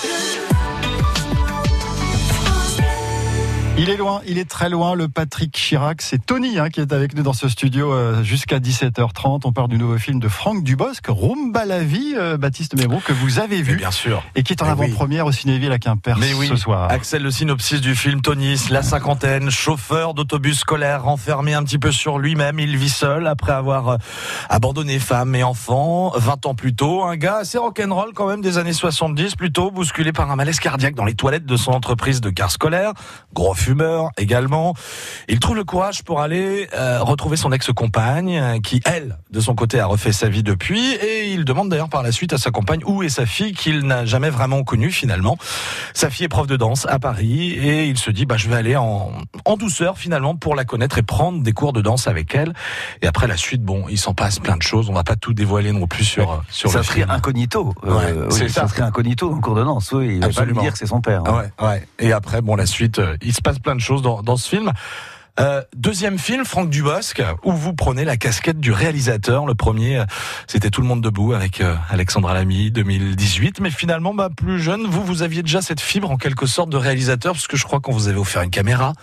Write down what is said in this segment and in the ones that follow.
Christmas. Il est loin, il est très loin, le Patrick Chirac. C'est Tony hein, qui est avec nous dans ce studio euh, jusqu'à 17h30. On parle du nouveau film de Franck Dubosc, Rumba la vie, euh, Baptiste Mébro, que vous avez vu. bien sûr. Et qui est en avant-première au Cinéville à Quimper Mais oui. ce soir. Axel, le synopsis du film Tony, la cinquantaine, chauffeur d'autobus scolaire, renfermé un petit peu sur lui-même. Il vit seul après avoir euh, abandonné femme et enfants. 20 ans plus tôt, un gars assez rock'n'roll quand même des années 70, plutôt bousculé par un malaise cardiaque dans les toilettes de son entreprise de car scolaire. Gros fumeur également. Il trouve le courage pour aller euh, retrouver son ex-compagne, euh, qui elle, de son côté, a refait sa vie depuis, et il demande d'ailleurs par la suite à sa compagne où est sa fille qu'il n'a jamais vraiment connue finalement. Sa fille est prof de danse à Paris, et il se dit bah je vais aller en, en douceur finalement pour la connaître et prendre des cours de danse avec elle. Et après la suite, bon, il s'en passe plein de choses. On va pas tout dévoiler non plus sur euh, sur ça le serait film. incognito. Ouais, oui, c'est ça. serait incognito en cours de danse. Oui, il va pas lui dire que c'est son père. hein. Ouais, ouais. Et après, bon, la suite, euh, il se passe plein de choses dans, dans ce film. Euh, deuxième film, Franck Dubosc, où vous prenez la casquette du réalisateur. Le premier, euh, c'était Tout le monde debout avec euh, Alexandra Lamy, 2018. Mais finalement, bah, plus jeune, vous, vous aviez déjà cette fibre en quelque sorte de réalisateur, parce que je crois qu'on vous avait offert une caméra,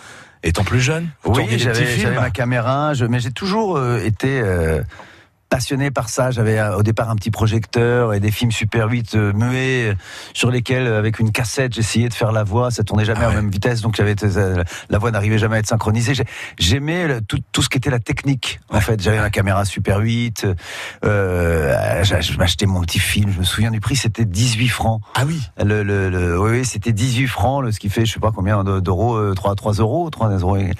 étant plus jeune. Vous Oui, j'avais ma caméra, je, mais j'ai toujours euh, été passionné par ça. J'avais euh, au départ un petit projecteur et des films Super 8 euh, muets euh, sur lesquels, avec une cassette, j'essayais de faire la voix. Ça tournait jamais Ah à ouais. la même vitesse, donc j'avais la voix n'arrivait jamais à être synchronisée. J'ai- J'aimais tout, tout ce qui était la technique. En Ouais. fait, j'avais ma caméra Super 8. Euh, je m'achetais mon petit film. Je me souviens du prix, c'était 18 francs. Ah oui. Le, le, le- oui, oui, c'était 18 francs, ce qui fait, je sais pas combien de- d'euros, euh, 3, 3 euros, 3 euros. Et,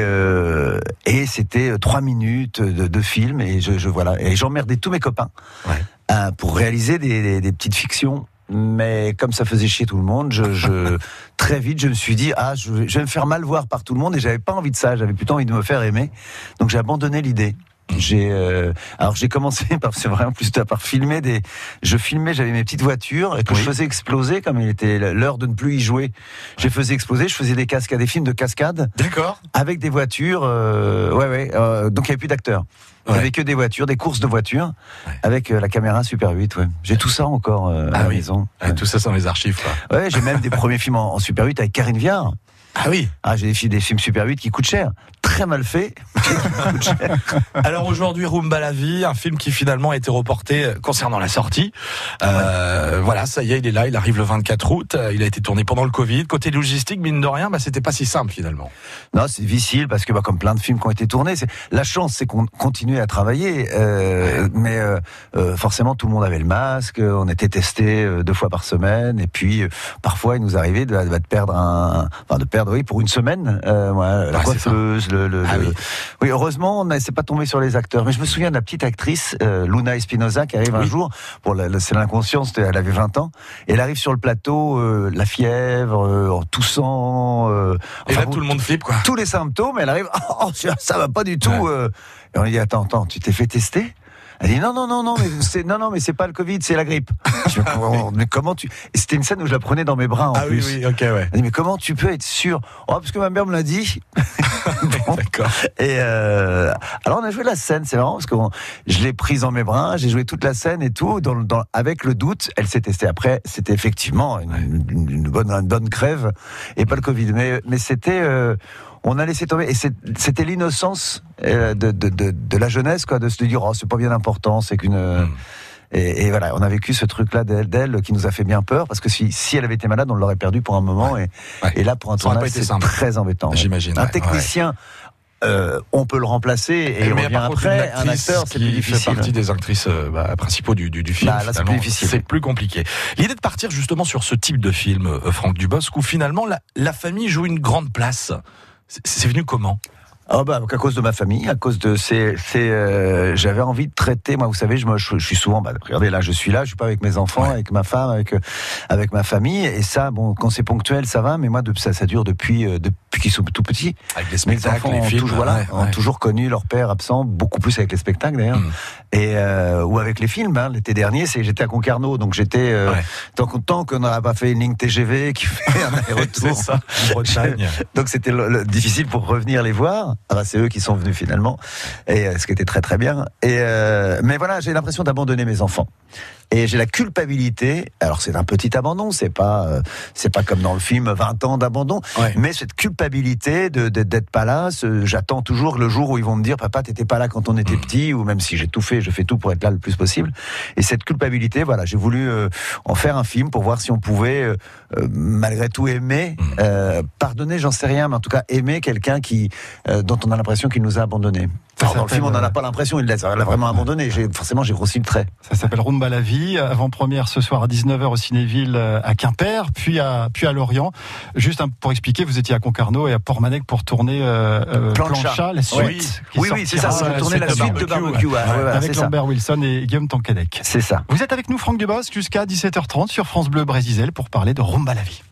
euh, et c'était 3 minutes de, de film, et je, je voilà. Et j'emmerdais tous mes copains Ouais. euh, pour réaliser des, des, des petites fictions. Mais comme ça faisait chier tout le monde, je, je très vite je me suis dit ah je, vais- je vais me faire mal voir par tout le monde et j'avais pas envie de ça, j'avais plutôt envie de me faire aimer. Donc j'ai abandonné l'idée. J'ai euh, alors j'ai commencé par c'est vrai en plus par filmer des je filmais j'avais mes petites voitures et que Oui. je faisais exploser comme il était l'heure de ne plus y jouer. Je les faisais exploser, je faisais des cascades des films de cascade D'accord. avec des voitures euh, ouais ouais euh, donc il y avait plus d'acteurs. Il y Ouais. avait que des voitures, des courses de voitures Ouais. avec euh, la caméra Super 8 ouais. J'ai tout ça encore euh, à Ah la oui. maison. Ouais, Tout ça, c'est dans les archives, quoi. Ouais, j'ai même des premiers films en, en Super 8 avec Karine Viard. Ah oui. Ah, j'ai des, films- des films Super 8 qui coûtent cher. Très mal cher. Alors aujourd'hui, Rumba la vie, un film qui finalement a été reporté euh, concernant la sortie. Euh, Voilà, ça y est, il est là, il arrive le 24 août. Euh, Il a été tourné pendant le Covid. Côté logistique, mine de rien, bah, c'était pas si simple finalement. Non, c'est difficile parce que, bah, comme plein de films qui ont été tournés, la chance, c'est qu'on continuait à travailler, euh, mais euh, forcément tout le monde avait le masque, on était testé deux fois par semaine, et puis parfois il nous arrivait de, de perdre un, enfin de perdre, oui, pour une semaine, euh, la Ah, coiffeuse, le, le, Ah le- oui. oui, heureusement, on ne s'est pas tombé sur les acteurs, mais je me souviens de la petite actrice euh, Luna Espinosa qui arrive un jour, la- c'est l'inconscience, elle avait 20 ans, et elle arrive sur le plateau, euh, la fièvre, en toussant. Et enfin, là, bon, tout le monde flippe, quoi. tous les symptômes, elle arrive, oh, ça va pas du tout. Ouais. Et on lui dit, attends, attends, tu t'es fait tester? Elle dit, non, non, non, non, mais c'est, non, non, mais c'est pas le Covid, c'est la grippe. Je dis, Oh, mais comment tu, c'était une scène où je la prenais dans mes bras, en Ah oui, plus. oui, ok, ouais. Elle dit, mais comment tu peux être sûr? Oh, parce que ma mère me l'a dit. Bon. D'accord. Et euh, alors on a joué la scène, c'est marrant parce que je l'ai prise dans mes bras, j'ai joué toute la scène et tout, dans, dans- avec le doute, elle s'est testée. Après, c'était effectivement une, une- une bonne, une bonne crève et pas le Covid, mais, mais c'était, euh, on a laissé tomber et c'était l'innocence euh, de, de, de, de la jeunesse, quoi, de se dire oh c'est pas bien important, c'est qu'une Mm. et, et voilà, on a vécu ce truc-là d'elle, d'elle qui nous a fait bien peur parce que si, si elle avait été malade, on l'aurait perdu pour un moment et, Ouais. et là pour un tournage c'est très embêtant. ouais. J'imagine. Un technicien, euh, on peut le remplacer et Mais revient après. Un acteur, c'est plus fait difficile. partie des actrices euh, bah, principaux du, du, du film. Bah, c'est plus difficile. C'est plus compliqué. L'idée de partir justement sur ce type de film, euh, Franck Dubosc, où finalement la, la famille joue une grande place. C'est- venu comment? Ah bah à cause de ma famille, à cause de c'est c'est euh, j'avais envie de traiter moi vous savez je me je, je suis souvent bah, regardez là je suis là je suis pas avec mes enfants Ouais. avec ma femme avec euh, avec ma famille et ça bon quand c'est ponctuel ça va mais moi de, ça ça dure depuis euh, depuis qu'ils sont tout petits Avec les mes spectacles, enfants les ont, toujours, voilà, ouais, ont toujours connu leur père absent beaucoup plus avec les spectacles d'ailleurs Mm. et euh, ou avec les films hein. l'été dernier c'est j'étais à Concarneau donc j'étais euh, tant, tant qu'on n'aurait pas fait une ligne TGV qui fait un aller-retour ça, en Bretagne. donc c'était le- le- difficile pour revenir les voir. Ah bah, c'est eux qui sont venus finalement, et euh, ce qui était très très bien. Et euh, mais voilà, j'ai l'impression d'abandonner mes enfants. Et j'ai la culpabilité. Alors c'est un petit abandon, c'est pas euh, c'est pas comme dans le film 20 ans d'abandon, Ouais. mais cette culpabilité de d'être pas là. J'attends toujours le jour où ils vont me dire papa t'étais pas là quand on était petit ou même si j'ai tout fait, je fais tout pour être là le plus possible. Et cette culpabilité, voilà, j'ai voulu euh, en faire un film pour voir si on pouvait euh, euh, malgré tout aimer, euh, pardonner, j'en sais rien, mais en tout cas aimer quelqu'un qui euh, dont on a l'impression qu'il nous a abandonnés. Dans le film, on n'en a pas l'impression, il l'a vraiment abandonné. J'ai forcément j'ai grossi le trait. Ça s'appelle Rumba la vie. Avant-première ce soir à 19h au Cinéville euh, à Quimper, puis à, puis à Lorient. Juste pour expliquer, vous étiez à Concarneau et à Portmanec pour tourner euh, euh, Plancha. Plancha, la suite. Oui. Oui, oui, c'est ça. C'est euh, tourner la suite de barbecue, ouais, ouais, avec ça. Lambert Wilson et Guillaume Tonquedec. C'est ça. Vous êtes avec nous, Franck Dubosc, jusqu'à 17h30 sur France Bleu Brésil pour parler de Rumba la vie.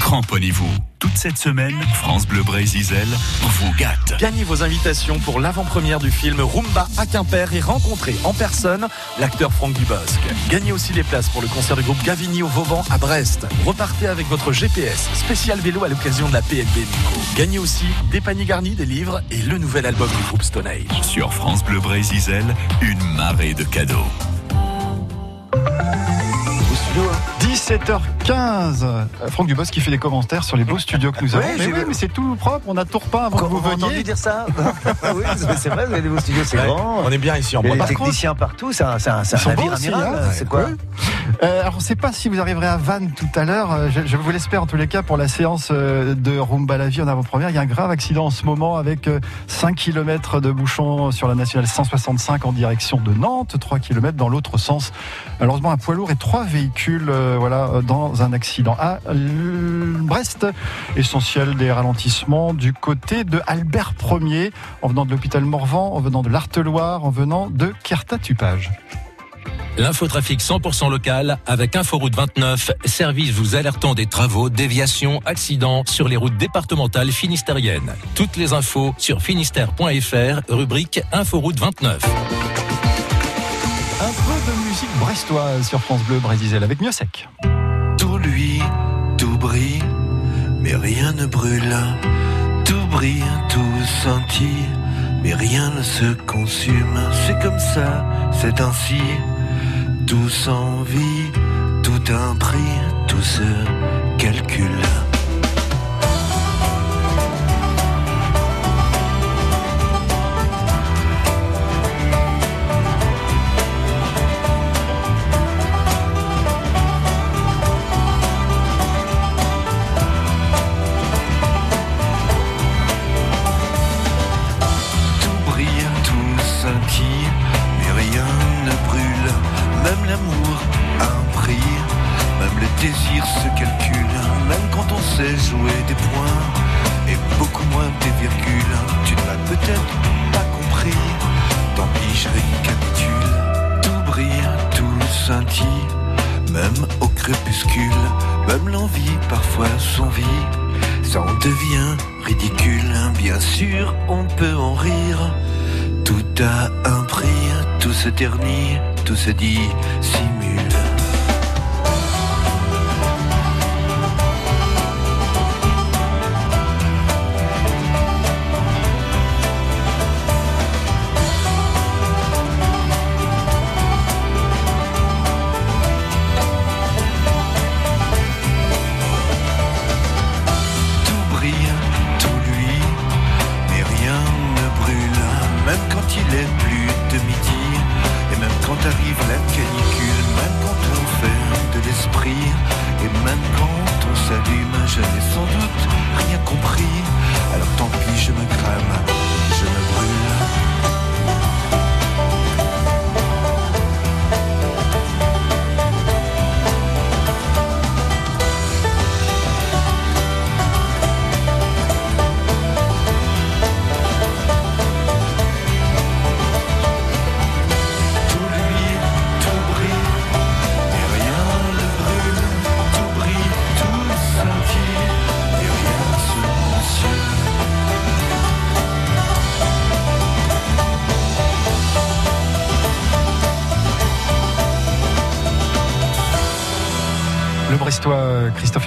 Cramponnez-vous. Toute cette semaine, France Bleu Brésil vous gâte. Gagnez vos invitations pour l'avant-première du film Rumba à Quimper et rencontrez en personne l'acteur Franck Dubosc. Gagnez aussi les places pour le concert du groupe Gavini au Vauban à Brest. Repartez avec votre GPS spécial vélo à l'occasion de la PNB Nico. Gagnez aussi des paniers garnis, des livres et le nouvel album du groupe Stone Age. Sur France Bleu Brésil, une marée de cadeaux. 17h15. Euh, Franck Dubosc qui fait des commentaires sur les beaux studios que nous avons. Oui, mais oui, mais c'est tout propre. On a tout repeint avant que vous entendu veniez. dire ça Ah Oui, c'est vrai, vous avez des beaux studios, c'est Ouais, grand. On est bien ici en Il y a des Bretagne. contre- techniciens partout, c'est un, un, c'est hein. c'est quoi. Euh, alors, on ne sait pas si vous arriverez à Vannes tout à l'heure. Euh, Je, je vous l'espère en tous les cas pour la séance euh, de Rumba la vie en avant-première. Il y a un grave accident en ce moment avec euh, 5 km de bouchons sur la nationale 165 en direction de Nantes, 3 km dans l'autre sens. Malheureusement, un poids lourd et trois véhicules euh, voilà, euh, dans un accident. À Brest, essentiel des ralentissements du côté de Albert Ier, en venant de l'hôpital Morvan, en venant de l'Arteloire, en venant de Kertatupage. L'infotrafic 100% local avec Inforoute 29, service vous alertant des travaux, déviations, accidents sur les routes départementales finistériennes. Toutes les infos sur finistère.fr, rubrique Inforoute 29. Un peu de musique brestoise sur France Bleu Brésil avec Miosec. Lui, tout brille, mais rien ne brûle. Tout brille, tout scintille, mais rien ne se consume. C'est comme ça, c'est ainsi. Tout s'envie, tout un prix, tout se calcule. Jouer des points, et beaucoup moins des virgules. Tu ne m'as peut-être pas compris, tant pis, je récapitule. Tout brille, tout scintille, même au crépuscule. Même l'envie parfois s'envie, ça en devient ridicule. Bien sûr, on peut en rire. Tout a un prix, tout se ternit, tout se dit. Tout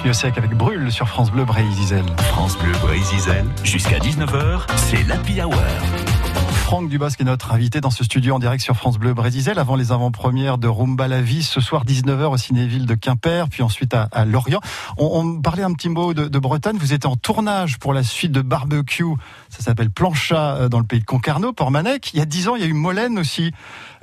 Christophe Miosec avec Brûle sur France Bleu Brésil. France Bleu Brésil, jusqu'à 19h, c'est l'Happy Hour. Franck Dubosc est notre invité dans ce studio en direct sur France Bleu Brésil avant les avant-premières de Rumba la vie ce soir 19h au Cinéville de Quimper puis ensuite à, à Lorient. On, on, parlait un petit mot de, de, Bretagne, vous étiez en tournage pour la suite de Barbecue, ça s'appelle Plancha euh, dans le pays de Concarneau, Port-Manec. Il y a 10 ans, il y a eu Molène aussi.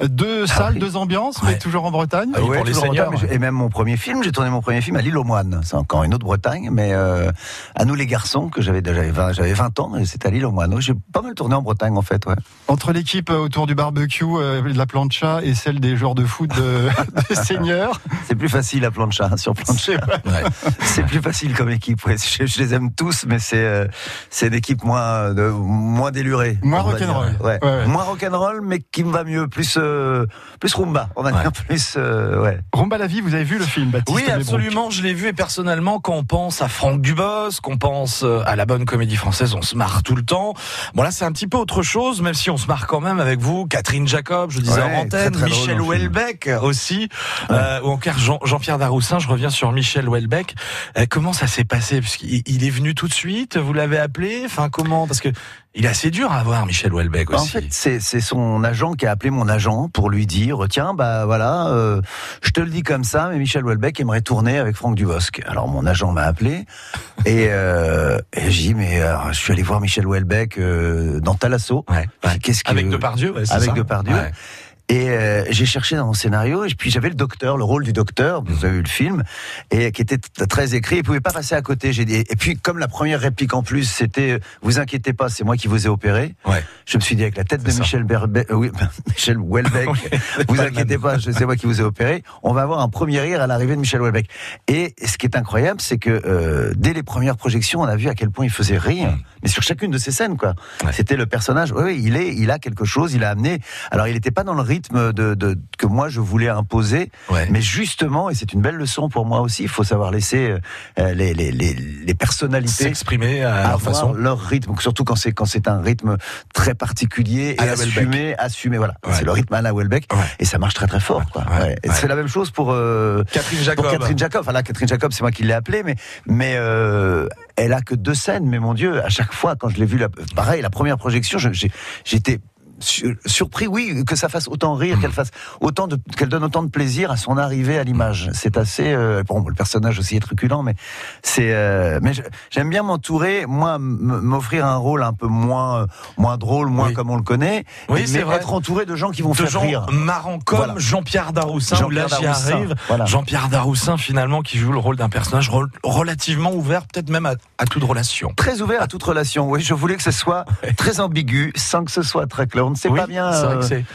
Deux ah salles, oui. deux ambiances, ouais. mais toujours en Bretagne. Ah, oui, pour les seigneurs. Bretagne, et même mon premier film, j'ai tourné mon premier film à l'île aux Moines. C'est encore une autre Bretagne, mais euh, à nous les garçons, que j'avais j'avais 20, 20 ans, et c'était à l'île aux Moines. J'ai pas mal tourné en Bretagne en fait, ouais. Entre l'équipe autour du barbecue, euh, de la plancha et celle des joueurs de foot de, de seniors. C'est plus facile à plancha, hein, sur plancha. Ouais. C'est plus facile comme équipe. Ouais. Je, je, les aime tous, mais c'est euh, c'est une équipe moins de, moins délurée. Moins rock'n'roll. Ouais. Ouais, moins rock'n'roll, mais qui me va mieux. Plus euh, plus rumba. On va dire plus euh, ouais. Rumba la vie. Vous avez vu le film, Baptiste Oui, absolument. Je l'ai vu et personnellement, quand on pense à Franck Dubos, qu'on pense à la bonne comédie française, on se marre tout le temps. Bon là, c'est un petit peu autre chose, même si on se marre quand même avec vous, Catherine Jacob, je disais Ouais, en antenne, très, très Michel drôle, Houellebecq aussi, euh, ou encore Jean- Jean-Pierre Daroussin. Je reviens sur Michel Houellebecq. Euh, comment ça s'est passé? Parce qu'il il est venu tout de suite. Vous l'avez appelé? Enfin, comment? Parce que il est assez dur à avoir, Michel Houellebecq Bah, aussi. En fait, c'est c'est son agent qui a appelé mon agent pour lui dire tiens bah voilà, euh, je te le dis comme ça, mais Michel Houellebecq aimerait tourner avec Franck Dubosc. Alors mon agent m'a appelé et, euh, et j'ai dit mais alors, je suis allé voir Michel Houellebecq euh, dans Talasso. Ouais, ouais. Qu'est-ce que Avec Depardieu, ouais, c'est avec ça Depardieu. Et euh, j'ai cherché dans mon scénario, et puis j'avais le docteur, le rôle du docteur, vous avez vu le film, et qui était très écrit, il pouvait pas passer à côté. J'ai dit, et puis comme la première réplique en plus, c'était, euh, vous inquiétez pas, c'est moi qui vous ai opéré. Ouais. Je me suis dit avec la tête de ça. Michel Berbe, euh, oui, Michel Houellebecq, vous inquiétez pas, c'est moi qui vous ai opéré. On va avoir un premier rire à l'arrivée de Michel Houellebecq. Et ce qui est incroyable, c'est que euh, dès les premières projections, on a vu à quel point il faisait rire, mais sur chacune de ses scènes, quoi. Mm. Ouais. C'était le personnage. Oui, oui, il est, il a quelque chose, il a amené. Alors, il n'était pas dans le rythme de, de que moi je voulais imposer, Ouais. mais justement, et c'est une belle leçon pour moi aussi, il faut savoir laisser euh, les, les, les, les personnalités S'exprimer à leur avoir façon. leur rythme, surtout quand c'est quand c'est un rythme très particulier et assumé, assumé. Voilà, Ouais. c'est le rythme à la Welbeck Ouais. et ça marche très très fort. Quoi. C'est la même chose pour euh, Catherine Jacob. pour Catherine Jacob. Enfin là, Catherine Jacob, c'est moi qui l'ai appelée, mais mais euh, elle a que deux scènes. Mais mon Dieu, à chaque fois quand je l'ai vue, la- pareil, la première projection, j'étais surpris, oui, que ça fasse autant rire, qu'elle fasse autant de, qu'elle donne autant de plaisir à son arrivée à l'image. C'est assez, euh, bon, le personnage aussi est truculent, mais c'est, euh, mais j'aime bien m'entourer, moi, m'offrir un rôle un peu moins, moins drôle, moins Oui. comme on le connaît, Oui, mais c'est vrai. être entouré de gens qui vont de faire gens rire. marrants comme Voilà. Jean-Pierre Daroussin, Jean-Pierre Daroussin, arrive. voilà. Jean-Pierre Daroussin finalement qui joue le rôle d'un personnage rel- relativement ouvert, peut-être même à, à toute relation. Très ouvert à toute relation. Oui, je voulais que ce soit très ambigu, sans que ce soit très clair. On ne sait Oui, pas bien. c'est vrai euh, que c'est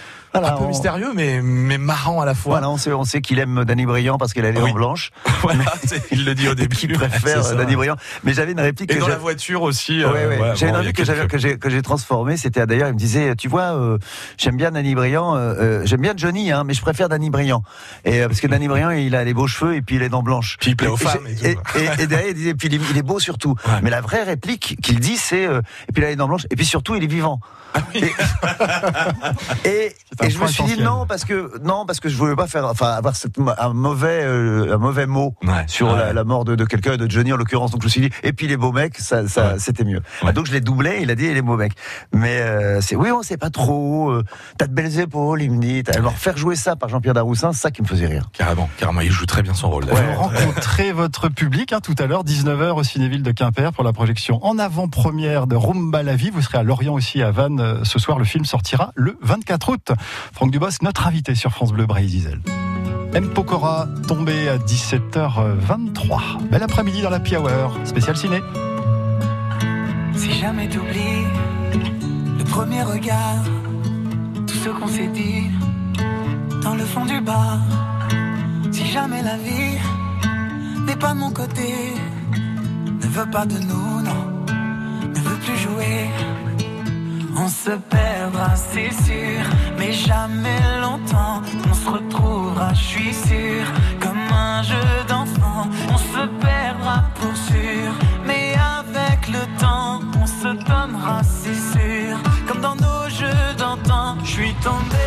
voilà, un peu on- mystérieux mais, mais marrant à la fois. Voilà, on sait, on sait qu'il aime Danny Briand parce qu'elle a les Oui. dents blanches. Voilà, il le dit au Et début. qu'il préfère ça. Danny Briand. Mais j'avais une réplique Et que dans la voiture aussi. euh, Ouais, ouais. ouais, J'avais bon, une il réplique quelques- que j'ai que j'ai transformée. C'était d'ailleurs, il me disait, tu vois, euh, j'aime bien Danny Briand, euh, euh, j'aime bien Johnny, hein, mais je préfère Danny Briand. Et euh, parce que Danny Briand, il a les beaux cheveux et puis les dents blanches. Puis il plaît aux Et- femmes et Et, et- et derrière, il disait, puis il est, il est beau surtout. Mais la vraie réplique qu'il dit, c'est, euh, et puis il a les dents blanches, et puis surtout, il est vivant. Et, et, C'est un et je me suis dit non parce que non parce que je voulais pas faire enfin avoir cette, un mauvais euh, un mauvais mot Ouais, sur ouais. la, la mort de, de quelqu'un de Johnny en l'occurrence donc je me suis dit et puis les beaux mecs ça, ça Ouais. c'était mieux Ouais. donc je l'ai doublé il a dit et les beaux mecs mais euh, c'est oui on sait pas trop euh, t'as de belles épaules il me dit alors faire jouer ça par Jean-Pierre Daroussin c'est ça qui me faisait rire Carrément, carrément, il joue très bien son rôle. Rencontrez votre public hein, tout à l'heure, 19h au Cinéville de Quimper pour la projection en avant-première de Rumba la vie. Vous serez à Lorient aussi à Vannes euh, ce soir. Le film sortira le 24 août. Franck Dubosc, notre invité sur France Bleu Brésil. M. Pokora tombé à 17h23. Bel après-midi dans la Hour, spécial ciné. Si jamais t'oublies le premier regard, tout ce qu'on s'est dit dans le fond du bar. Si jamais la vie n'est pas de mon côté, ne veut pas de nous, non, ne veut plus jouer. On se perdra, c'est sûr, mais jamais longtemps. On se retrouvera, je suis sûr, comme un jeu d'enfant. On se perdra pour sûr, mais avec le temps, on se donnera, c'est sûr, comme dans nos jeux d'antan. Je suis tombé,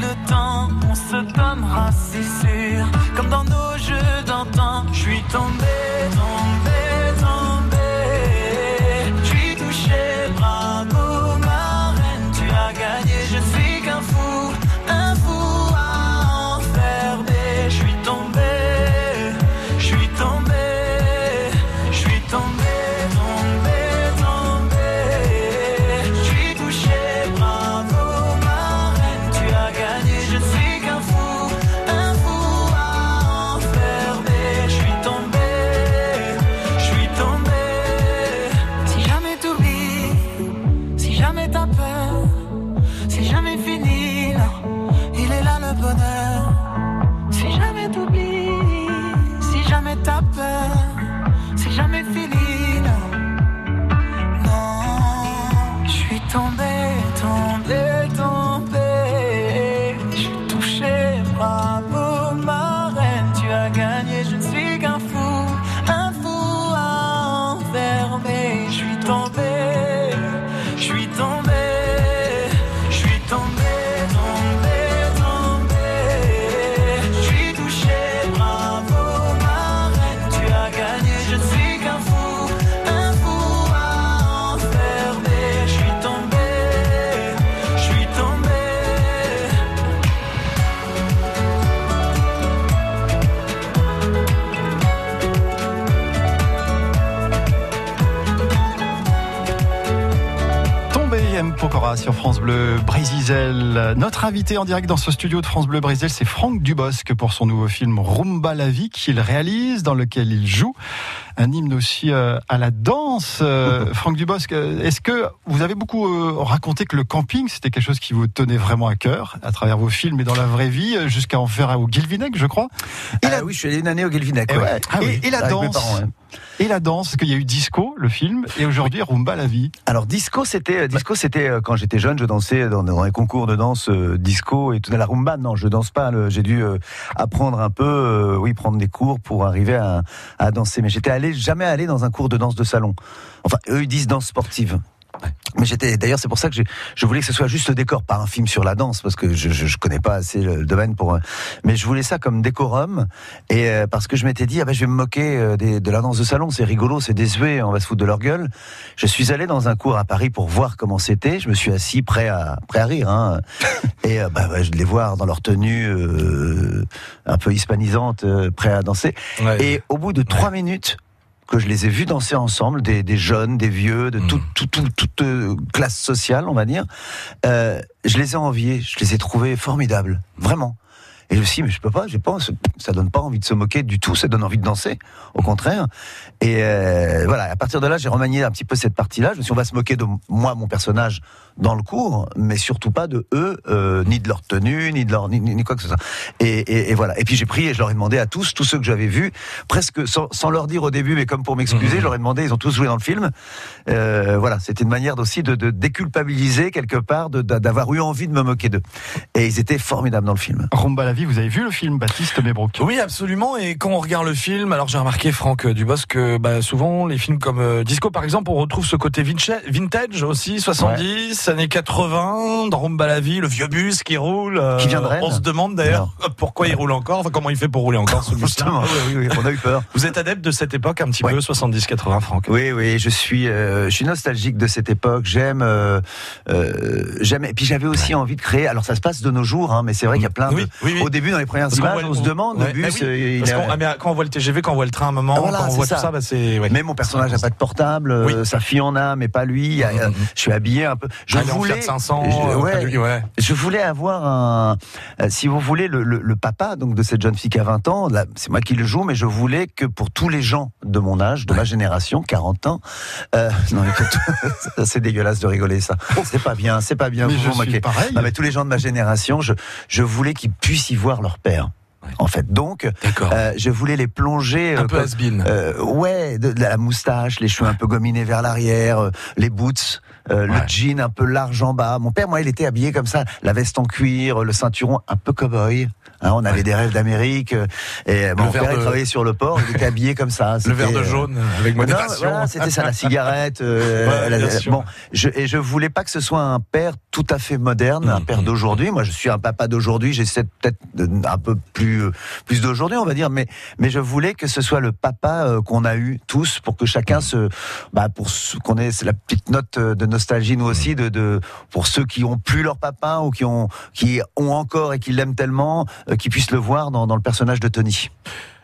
le temps, on se donnera, c'est sûr, comme dans nos jeux d'antan. Je suis tombé, tombé. Pokora sur France Bleu Brésil. Notre invité en direct dans ce studio de France Bleu Brésil, c'est Franck Dubosc pour son nouveau film Rumba la vie qu'il réalise, dans lequel il joue. Un hymne aussi euh, à la danse. Euh, Franck Dubosc, euh, est-ce que vous avez beaucoup raconté que le camping, c'était quelque chose qui vous tenait vraiment à cœur, à travers vos films et dans la vraie vie, jusqu'à en faire un au Guilvinec, je crois? Et oui, je suis allé une année au Guilvinec. Et, ouais. ouais. Ah oui, et, et la danse parents, ouais. Et la danse, qu'il y a eu Disco, le film, et aujourd'hui Rumba la vie. Alors disco, c'était disco, c'était euh, quand j'étais jeune, je dansais dans, dans les concours de danse euh, disco et tout la rumba. Non, je danse pas. J'ai dû euh, apprendre un peu, euh, oui, prendre des cours pour arriver à, à danser. Mais j'étais allé jamais allé dans un cours de danse de salon. Enfin, eux ils disent danse sportive. Mais j'étais d'ailleurs c'est pour ça que je voulais que ce soit juste le décor, pas un film sur la danse parce que je je, je connais pas assez le, domaine pour. euh, Mais je voulais ça comme décorum et euh, parce que je m'étais dit ah ben je vais me moquer euh, des- de la danse de salon, c'est rigolo, c'est désuet, on va se foutre de leur gueule. Je suis allé dans un cours à Paris pour voir comment c'était. Je me suis assis prêt à prêt à rire hein. et euh, bah, bah, je les voir dans leur tenue euh, un peu hispanisante, prêt à danser. Ouais. Et au bout de trois minutes que je les ai vus danser ensemble, des, des jeunes, des vieux, de tout, Mm. tout, tout- toute euh, classe sociale, on va dire, euh, je les ai enviés, je les ai trouvés formidables, vraiment. Et je me suis dit, mais je peux pas, j'ai pas, ça donne pas envie de se moquer du tout, ça donne envie de danser, au contraire. Et euh, voilà, à partir de là, j'ai remanié un petit peu cette partie-là. Je me suis dit, on va se moquer de moi, mon personnage, dans le cours, mais surtout pas de eux, euh, ni de leur tenue, ni de leur, ni, quoi que ce soit. Et, et- et voilà. Et puis j'ai pris et je leur ai demandé à tous, tous ceux que j'avais vus, presque sans, sans leur dire au début, mais comme pour m'excuser, je leur ai demandé, ils ont tous joué dans le film. Euh, voilà, c'était une manière aussi de, de déculpabiliser quelque part, d'avoir eu envie de me moquer d'eux. Et ils étaient formidables dans le film. Rumba la vous avez vu le film Baptiste Mébrook Oui, absolument. Et quand on regarde le film, alors j'ai remarqué, Franck Dubos, que bah, souvent, les films comme euh, Disco, par exemple, on retrouve ce côté vintage, aussi, 70, années 80, dans Rumba la vie, le vieux bus qui roule. euh, Qui vient de Rennes. On se demande d'ailleurs pourquoi il roule encore, enfin comment il fait pour rouler encore ce Justement, oui, oui, oui, on a eu peur. Vous êtes adepte de cette époque un petit Ouais. peu, 70-80, Franck? Oui, oui, je suis, euh, je suis nostalgique de cette époque. J'aime, euh, j'aime. Et puis j'avais aussi envie de créer. Alors ça se passe de nos jours, hein, mais c'est vrai qu'il y a plein Oui, de. oui, oui. Au début, dans les premières Parce images, voit- on se demande Ouais, le bus. oui, euh, a- ah, quand on voit le TGV, quand on voit le train à un moment, Ah, voilà, quand on voit ça. tout ça, bah, c'est. ouais. Mais mon personnage n'a pas de portable, euh, Oui. sa fille en a, mais pas lui. Mhm. Je suis habillé un peu. Je Aller en voulais, Fiat 500, je, euh, ouais, lui, je voulais avoir un, si vous voulez, le, le- le papa donc de cette jeune fille qui a 20 ans. C'est moi qui le joue, mais je voulais que pour tous les gens de mon âge, de ma génération, 40 ans. Euh, non, c'est dégueulasse de rigoler ça. C'est pas bien, c'est pas bien. Mais vous je vous suis moquez. pareil. Non, mais tous les gens de ma génération, je, je voulais qu'ils puissent y voir leur père. En fait, donc, euh, je voulais les plonger. un euh, peu has-been. euh, ouais, de, de la moustache, les cheveux un peu gominés vers l'arrière, euh, les boots, euh, le jean un peu large en bas. Mon père, moi, il était habillé comme ça, la veste en cuir, le ceinturon un peu cow-boy. Hein, on avait des rêves d'Amérique. euh, Et mon père, il travaillait sur le port, il était habillé comme ça. le verre de euh, jaune avec modération. voilà, c'était ça, la cigarette. euh, Ouais, la- bon, je, et je voulais pas que ce soit un père tout à fait moderne, un Mhm. père d'aujourd'hui. Moi, je suis un papa d'aujourd'hui. J'essaie peut-être un peu plus euh, plus d'aujourd'hui, on va dire. Mais mais je voulais que ce soit le papa qu'on a eu tous, pour que chacun se, bah, pour qu'on ait c'est la petite note de nostalgie nous aussi, de, de pour ceux qui ont plus leur papa ou qui ont qui ont encore et qui l'aiment tellement, euh, qui puissent le voir dans, dans le personnage de Tony.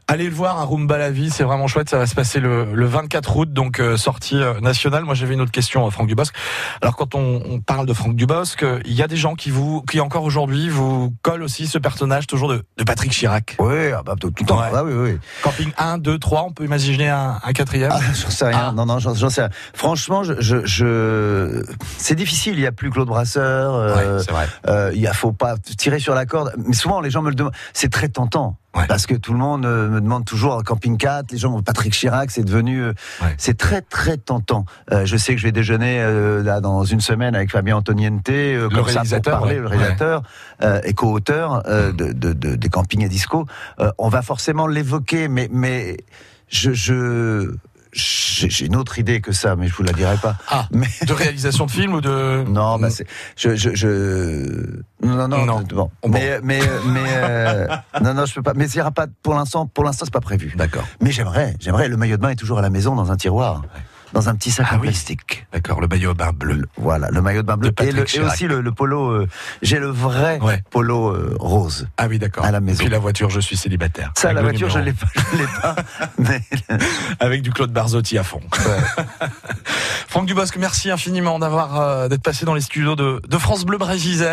Allez le voir, un Roomba la vie, c'est vraiment chouette. Ça va se passer le, le 24 août, donc euh, sortie euh, nationale. Moi, j'avais une autre question à Franck Dubosc. Alors, quand on, on parle de Franck Dubosc, euh, il y a des gens qui vous, qui encore aujourd'hui vous collent aussi ce personnage toujours de, de Patrick Chirac. Oui, ah bah, tout le temps. Ouais. Ah oui, oui. Camping 1, 2, 3, on peut imaginer un, un quatrième. Ah, j'en sais rien. Ah. Non, non, j'en sais rien. Franchement, je, je, je- c'est difficile. Il y a plus Claude Brasseur. euh, ouais, c'est vrai. il a, faut pas tirer sur la corde. Mais souvent, les gens me le demandent. C'est très tentant. Ouais. Parce que tout le monde euh, me demande toujours Camping 4, les gens, Patrick Chirac, c'est devenu, euh, Ouais. c'est très très tentant. Euh, je sais que je vais déjeuner euh, là dans une semaine avec Fabien Antoniente, euh, comme ça, pour réalisateur, parler, ouais. le réalisateur euh, et co-auteur euh, de, de, de- des campings et disco. Euh, on va forcément l'évoquer, mais mais je je j'ai une autre idée que ça, mais je vous la dirai pas. Ah, Mais de réalisation de film ou de. non, bah c'est je je je non non Non. bon. Bon. mais mais mais euh, non non je peux pas mais il aura pas pour l'instant pour l'instant c'est pas prévu. D'accord. Mais j'aimerais j'aimerais le maillot de bain est toujours à la maison dans un tiroir dans un petit sac Ah en oui. plastique. D'accord, le maillot bain bleu. Le- voilà le maillot de bain bleu De et, le- et aussi le, le polo euh, j'ai le vrai Ouais. polo euh, rose. Ah oui, d'accord. À la maison. Puis la voiture, je suis célibataire. Ça Avec la voiture je numéro. l'ai pas je l'ai pas mais Avec du Claude Barzotti à fond. Franck Dubosc, merci infiniment d'avoir euh, d'être passé dans les studios de, de France Bleu Brésil.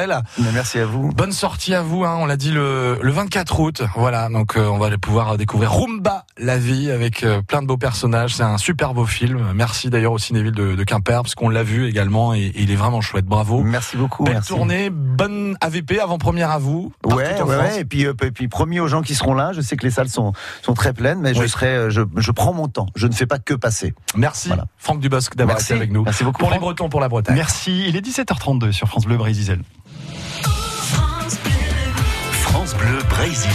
merci à vous. Bonne sortie à vous, hein, on l'a dit le, le 24 août. Voilà, donc euh, on va aller pouvoir découvrir Rumba la vie avec euh, plein de beaux personnages. C'est un super beau film. Merci d'ailleurs au Cinéville de, de Quimper parce qu'on l'a vu également et, et il est vraiment chouette. Bravo. Merci beaucoup. Belle merci. tournée, bonne AVP avant-première à vous. Ouais, ouais. Et puis, euh, et puis promis aux gens qui seront là. Je sais que les salles sont sont très pleines, mais je serai, euh, je, je prends mon temps. Je ne fais pas que passer. Merci Voilà. Franck Dubosc d'avoir Merci. avec nous. Merci beaucoup. Pour les. Bretons, pour la Bretagne. Merci. Il est 17h32 sur France Bleu Brésil. France Bleu Brésil.